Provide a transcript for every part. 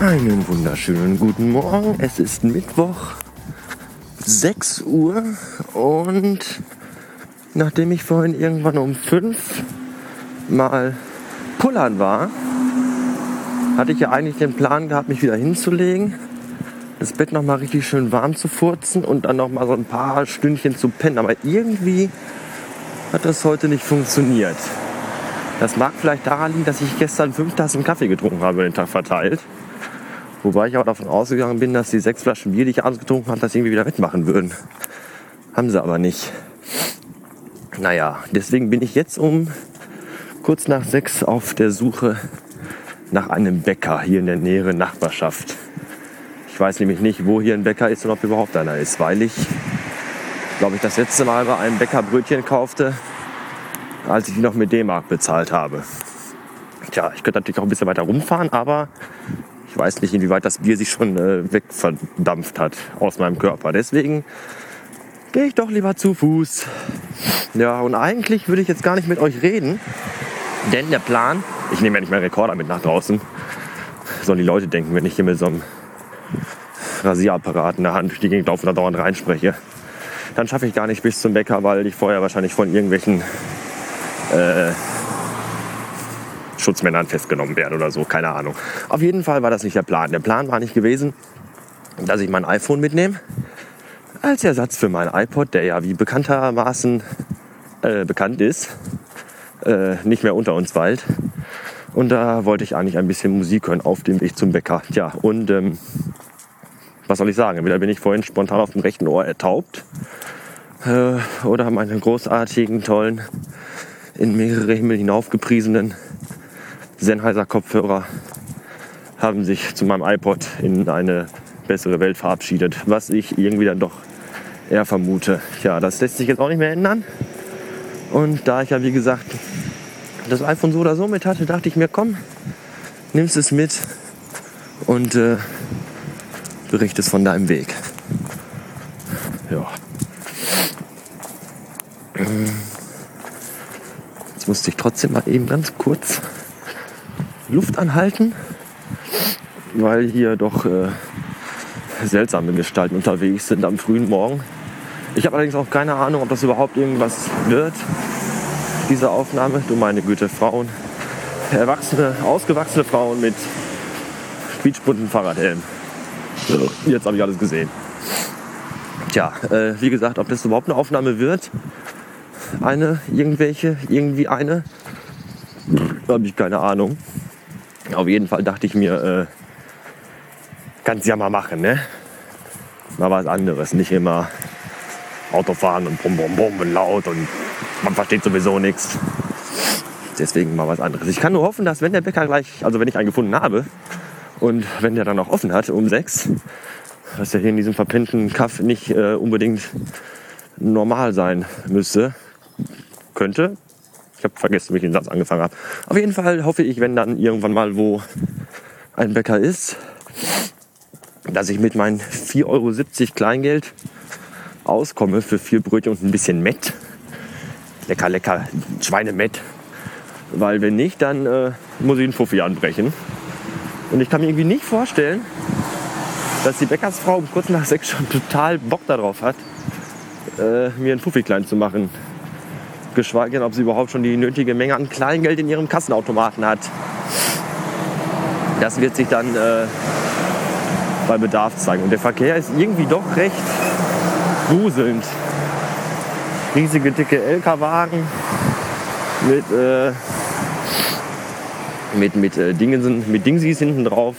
Einen wunderschönen guten Morgen. Es ist Mittwoch, 6 Uhr und nachdem ich vorhin irgendwann um 5 mal pullern war, hatte ich ja eigentlich den Plan gehabt, mich wieder hinzulegen, das Bett noch mal richtig schön warm zu furzen und dann noch mal so ein paar Stündchen zu pennen. Aber irgendwie hat das heute nicht funktioniert. Das mag vielleicht daran liegen, dass ich gestern fünf Tassen Kaffee getrunken habe, den Tag verteilt. Wobei ich auch davon ausgegangen bin, dass die sechs Flaschen Bier, die ich abends getrunken habe, das irgendwie wieder wettmachen würden. Haben sie aber nicht. Naja, deswegen bin ich jetzt um kurz nach sechs auf der Suche nach einem Bäcker hier in der näheren Nachbarschaft. Ich weiß nämlich nicht, wo hier ein Bäcker ist und ob überhaupt einer ist, weil ich, glaube ich, das letzte Mal bei einem Bäcker Brötchen kaufte, als ich die noch mit D-Mark bezahlt habe. Tja, ich könnte natürlich auch ein bisschen weiter rumfahren, aber ich weiß nicht, inwieweit das Bier sich schon äh, wegverdampft hat aus meinem Körper. Deswegen gehe ich doch lieber zu Fuß. Ja, und eigentlich würde ich jetzt gar nicht mit euch reden, denn der Plan, ich nehme ja nicht meinen Rekorder mit nach draußen, sollen die Leute denken, wenn ich hier mit so einem Rasierapparat in der Hand durch die Gegend laufe und da dauernd reinspreche. Dann schaffe ich gar nicht bis zum Bäcker, weil ich vorher wahrscheinlich von irgendwelchen äh, Schutzmännern festgenommen werden oder so, keine Ahnung. Auf jeden Fall war das nicht der Plan. Der Plan war nicht gewesen, dass ich mein iPhone mitnehme als Ersatz für mein iPod, der ja wie bekanntermaßen äh, bekannt ist, äh, nicht mehr unter uns weilt. Und da wollte ich eigentlich ein bisschen Musik hören auf dem Weg zum Bäcker. Tja, und ähm, was soll ich sagen? Entweder bin ich vorhin spontan auf dem rechten Ohr ertaubt äh, oder meine großartigen, tollen, in mehrere Himmel hinaufgepriesenen Sennheiser Kopfhörer haben sich zu meinem iPod in eine bessere Welt verabschiedet, was ich irgendwie dann doch eher vermute. Ja, das lässt sich jetzt auch nicht mehr ändern. Und da ich ja, wie gesagt, das iPhone so oder so mit hatte, dachte ich mir, komm, nimmst es mit und äh, berichtest von deinem Weg. Ja. Jetzt musste ich trotzdem mal eben ganz kurz Luft anhalten, weil hier doch äh, seltsame Gestalten unterwegs sind am frühen Morgen. Ich habe allerdings auch keine Ahnung, ob das überhaupt irgendwas wird, diese Aufnahme. Du meine Güte, Frauen, erwachsene, ausgewachsene Frauen mit quietschbunten Fahrradhelm. Jetzt habe ich alles gesehen. Tja, äh, wie gesagt, ob das überhaupt eine Aufnahme wird, eine, irgendwelche, irgendwie eine, habe ich keine Ahnung. Auf jeden Fall dachte ich mir, äh, kannst ja mal machen, ne? Mal was anderes, nicht immer Autofahren und bum bum bum und laut und man versteht sowieso nichts. Deswegen mal was anderes. Ich kann nur hoffen, dass wenn der Bäcker gleich, also wenn ich einen gefunden habe und wenn der dann auch offen hat um sechs, dass der hier in diesem verpennten Kaff nicht äh, unbedingt normal sein müsste, könnte, ich habe vergessen, wie ich den Satz angefangen habe. Auf jeden Fall hoffe ich, wenn dann irgendwann mal wo ein Bäcker ist, dass ich mit meinen 4,70 Euro Kleingeld auskomme für vier Brötchen und ein bisschen Mett. Lecker, lecker Schweinemett. Weil wenn nicht, dann äh, muss ich einen Fuffi anbrechen. Und ich kann mir irgendwie nicht vorstellen, dass die Bäckersfrau um kurz nach sechs schon total Bock darauf hat, äh, mir einen Fuffi klein zu machen geschweige denn, ob sie überhaupt schon die nötige Menge an Kleingeld in ihrem Kassenautomaten hat. Das wird sich dann äh, bei Bedarf zeigen. Und der Verkehr ist irgendwie doch recht gruselnd. Riesige, dicke LKW-Wagen mit, äh, mit, mit, äh, Dingen, mit Dingsies hinten drauf.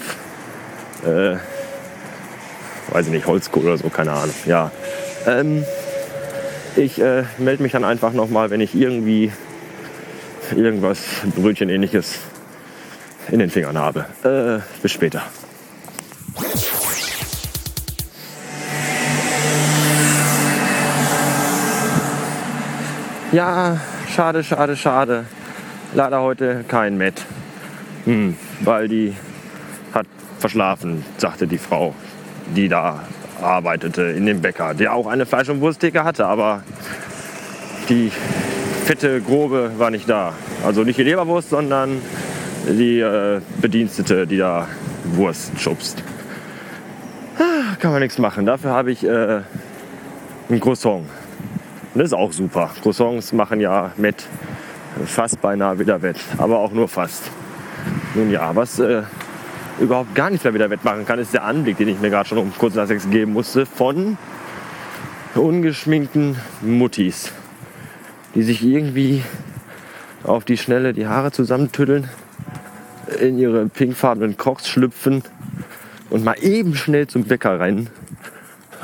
Äh, weiß ich nicht, Holzkohle oder so, keine Ahnung. Ja. Ähm, ich äh, melde mich dann einfach nochmal, wenn ich irgendwie irgendwas Brötchen-ähnliches in den Fingern habe. Äh, bis später. Ja, schade, schade, schade. Leider heute kein Met. Hm, weil die hat verschlafen, sagte die Frau, die da arbeitete in dem Bäcker, der auch eine Fleisch- und Wursttheke hatte, aber die fette, grobe war nicht da. Also nicht die Leberwurst, sondern die äh, Bedienstete, die da Wurst schubst. Ah, kann man nichts machen. Dafür habe ich äh, ein Croissant. Das ist auch super. Croissants machen ja mit fast beinahe wieder wett, aber auch nur fast. Nun ja, was äh, überhaupt gar nicht mehr wieder wettmachen kann, ist der Anblick, den ich mir gerade schon um kurz nach sechs geben musste, von ungeschminkten Muttis, die sich irgendwie auf die Schnelle die Haare zusammentüddeln, in ihre pinkfarbenen Crocs schlüpfen und mal eben schnell zum Bäcker rennen,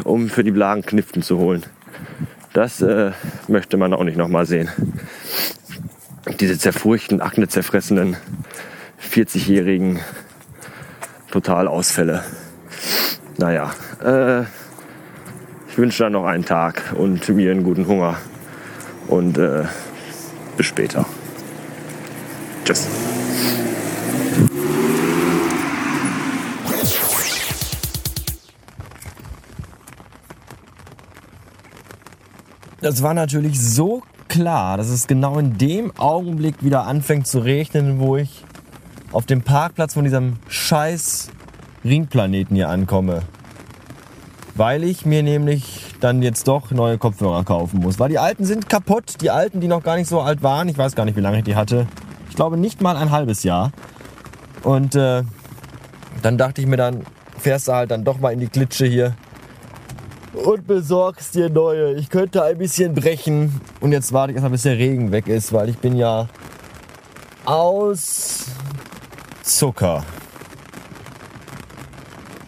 um für die Blagen Kniften zu holen. Das äh, möchte man auch nicht nochmal sehen. Diese zerfurchten, aknezerfressenen 40-jährigen Totalausfälle. Naja, äh, ich wünsche dann noch einen Tag und mir einen guten Hunger. Und äh, bis später. Tschüss. Das war natürlich so klar, dass es genau in dem Augenblick wieder anfängt zu regnen, wo ich auf dem Parkplatz von diesem scheiß Ringplaneten hier ankomme. Weil ich mir nämlich dann jetzt doch neue Kopfhörer kaufen muss. Weil die alten sind kaputt. Die alten, die noch gar nicht so alt waren. Ich weiß gar nicht, wie lange ich die hatte. Ich glaube nicht mal ein halbes Jahr. Und äh, dann dachte ich mir dann, fährst du halt dann doch mal in die Klitsche hier und besorgst dir neue. Ich könnte ein bisschen brechen. Und jetzt warte ich erstmal, bis der Regen weg ist, weil ich bin ja aus Zucker.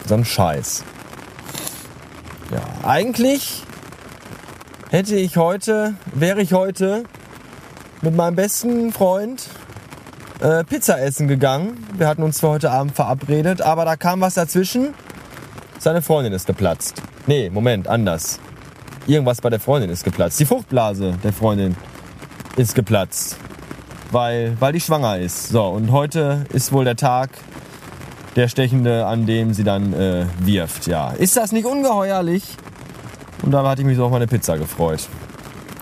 So ein Scheiß. Ja, eigentlich hätte ich heute, wäre ich heute mit meinem besten Freund äh, Pizza essen gegangen. Wir hatten uns für heute Abend verabredet, aber da kam was dazwischen. Seine Freundin ist geplatzt. Nee, Moment, anders. Irgendwas bei der Freundin ist geplatzt. Die Fruchtblase der Freundin ist geplatzt. Weil, weil die schwanger ist. So, und heute ist wohl der Tag, der Stechende, an dem sie dann äh, wirft. Ja, ist das nicht ungeheuerlich? Und da hatte ich mich so auf meine Pizza gefreut.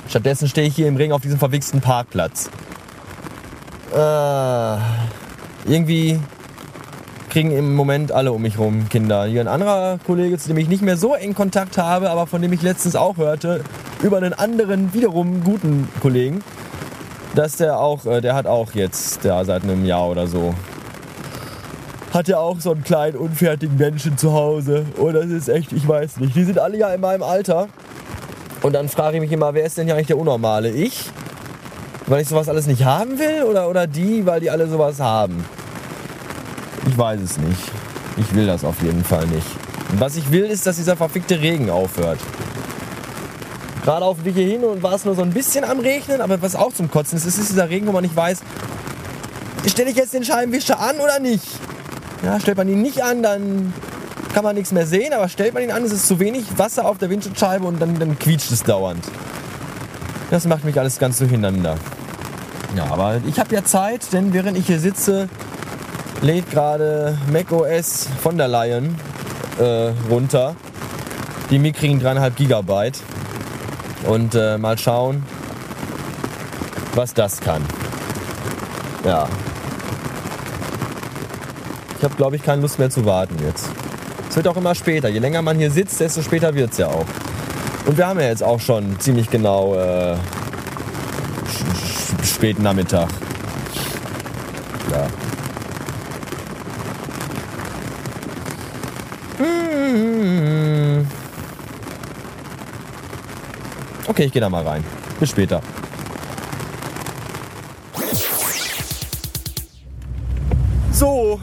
Stattdessen stehe ich hier im Ring auf diesem verwichsten Parkplatz. Äh, irgendwie kriegen im Moment alle um mich rum Kinder. Hier ein anderer Kollege, zu dem ich nicht mehr so eng Kontakt habe, aber von dem ich letztens auch hörte, über einen anderen, wiederum guten Kollegen, dass der auch, äh, der hat auch jetzt, der seit einem Jahr oder so, hat ja auch so einen kleinen unfertigen Menschen zu Hause. Und das ist echt, ich weiß nicht. Die sind alle ja in meinem Alter. Und dann frage ich mich immer, wer ist denn hier eigentlich der Unnormale? Ich? Weil ich sowas alles nicht haben will? Oder, oder die, weil die alle sowas haben? Ich weiß es nicht. Ich will das auf jeden Fall nicht. Und was ich will, ist, dass dieser verfickte Regen aufhört. Gerade auf dem Weg hier hin und war es nur so ein bisschen am Regnen, aber was auch zum Kotzen ist, ist dieser Regen, wo man nicht weiß, stelle ich jetzt den Scheibenwischer an oder nicht? Ja, stellt man ihn nicht an, dann kann man nichts mehr sehen, aber stellt man ihn an, ist es zu wenig Wasser auf der Windschutzscheibe und dann, dann quietscht es dauernd. Das macht mich alles ganz durcheinander. Ja, aber ich habe ja Zeit, denn während ich hier sitze, lädt gerade macOS von der Lion äh, runter. Die mickrigen 3,5 Gigabyte. Und äh, mal schauen, was das kann. Ja. Ich habe, glaube ich, keine Lust mehr zu warten jetzt. Es wird auch immer später. Je länger man hier sitzt, desto später wird es ja auch. Und wir haben ja jetzt auch schon ziemlich genau äh, späten Nachmittag. Okay, ich gehe da mal rein. Bis später. So,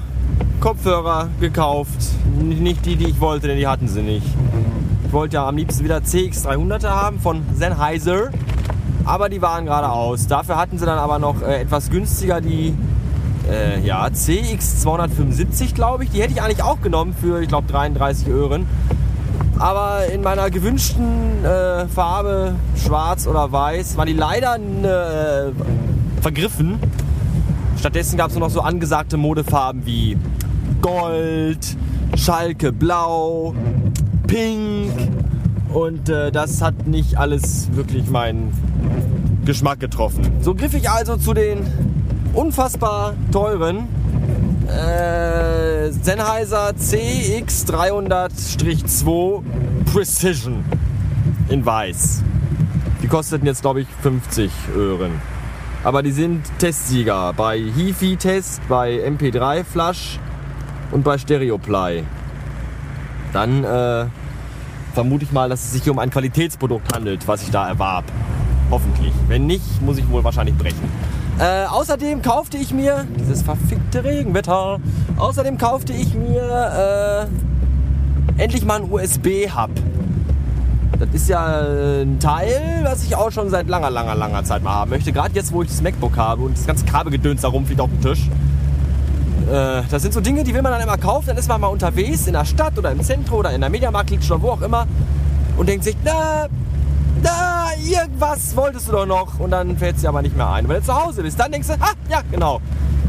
Kopfhörer gekauft. Nicht die, die ich wollte, denn die hatten sie nicht. Ich wollte ja am liebsten wieder CX300er haben von Sennheiser. Aber die waren gerade aus. Dafür hatten sie dann aber noch äh, etwas günstiger die äh, ja, CX275, glaube ich. Die hätte ich eigentlich auch genommen für, ich glaube, 33 Öhren. Aber in meiner gewünschten äh, Farbe, schwarz oder weiß, waren die leider äh, vergriffen. Stattdessen gab es nur noch so angesagte Modefarben wie Gold, Schalke Blau, Pink. Und äh, das hat nicht alles wirklich meinen Geschmack getroffen. So griff ich also zu den unfassbar teuren äh, Sennheiser CX300-2 Precision in weiß. Die kosteten jetzt, glaube ich, 50 Öhren. Aber die sind Testsieger bei HiFi-Test, bei MP3 Flash und bei Stereoply. Dann äh, vermute ich mal, dass es sich hier um ein Qualitätsprodukt handelt, was ich da erwarb. Hoffentlich. Wenn nicht, muss ich wohl wahrscheinlich brechen. Äh, außerdem kaufte ich mir dieses verfickte Regenwetter. Außerdem kaufte ich mir äh, endlich mal einen USB-Hub. Das ist ja äh, ein Teil, was ich auch schon seit langer, langer, langer Zeit mal haben möchte. Gerade jetzt, wo ich das MacBook habe und das ganze Kabelgedöns da rumfliegt auf dem Tisch. Äh, das sind so Dinge, die will man dann immer kaufen. Dann ist man mal unterwegs in der Stadt oder im Zentrum oder in der Mediamarkt oder wo auch immer und denkt sich, na, na, irgendwas wolltest du doch noch. Und dann fällt es dir aber nicht mehr ein. wenn du zu Hause bist, dann denkst du, ah, ja, genau.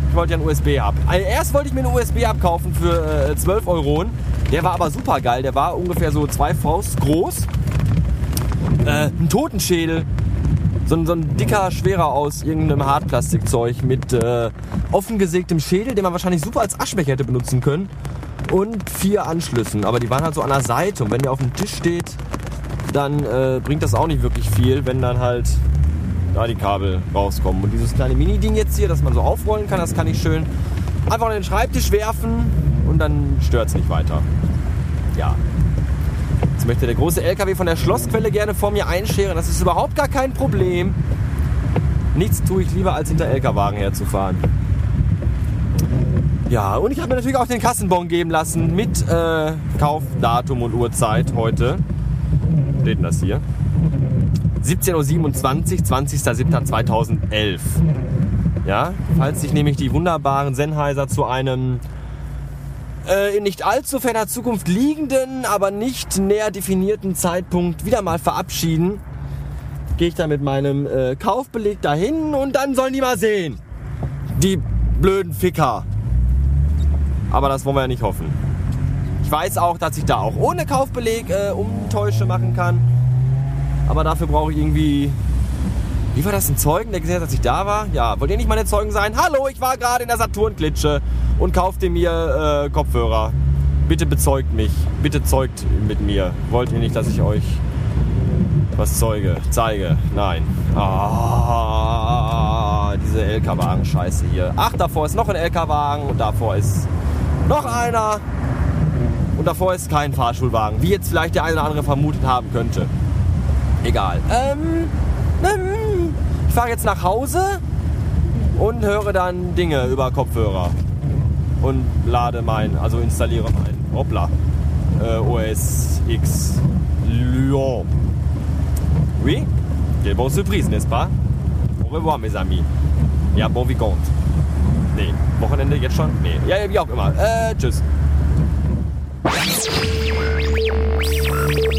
Ich wollte ja einen USB ab. Also erst wollte ich mir einen USB abkaufen für äh, 12 Euro. Der war aber super geil. Der war ungefähr so zwei Faust groß. Äh, ein Totenschädel. So ein, so ein, dicker, schwerer aus irgendeinem Hartplastikzeug mit äh, offen Schädel, den man wahrscheinlich super als Aschbecher hätte benutzen können. Und vier Anschlüssen. Aber die waren halt so an der Seite. Und wenn der auf dem Tisch steht, dann äh, bringt das auch nicht wirklich viel, wenn dann halt da die Kabel rauskommen. Und dieses kleine Mini-Ding jetzt hier, das man so aufrollen kann, das kann ich schön einfach an den Schreibtisch werfen und dann stört es nicht weiter. Ja. Jetzt möchte der große LKW von der Schlossquelle gerne vor mir einscheren. Das ist überhaupt gar kein Problem. Nichts tue ich lieber, als hinter LKW-Wagen herzufahren. Ja, und ich habe mir natürlich auch den Kassenbon geben lassen mit äh, Kaufdatum und Uhrzeit heute steht denn das hier? 17.27 Uhr, 20.07.2011. Ja, falls sich nämlich die wunderbaren Sennheiser zu einem äh, in nicht allzu ferner Zukunft liegenden, aber nicht näher definierten Zeitpunkt wieder mal verabschieden, gehe ich da mit meinem äh, Kaufbeleg dahin und dann sollen die mal sehen. Die blöden Ficker. Aber das wollen wir ja nicht hoffen. Ich weiß auch, dass ich da auch ohne Kaufbeleg äh, Umtäusche machen kann. Aber dafür brauche ich irgendwie. Wie war das? Ein Zeugen, der gesehen hat, dass ich da war? Ja, wollt ihr nicht meine Zeugen sein? Hallo, ich war gerade in der Saturn-Klitsche und kaufte mir äh, Kopfhörer. Bitte bezeugt mich. Bitte zeugt mit mir. Wollt ihr nicht, dass ich euch was zeuge, zeige? Nein. Ah, diese LK-Wagen-Scheiße hier. Ach, davor ist noch ein LK-Wagen und davor ist noch einer und davor ist kein Fahrschulwagen, wie jetzt vielleicht der eine oder andere vermutet haben könnte. Egal. Ähm, ähm, ich fahre jetzt nach Hause und höre dann Dinge über Kopfhörer und lade mein, also installiere mein, hoppla, äh, OS X Lyon. Oui, quelle bonne surprise, n'est-ce pas? Au revoir, mes amis. Ja, bon wie. Nee, Wochenende jetzt schon? Nee, ja, wie auch immer. Äh, tschüss. うん。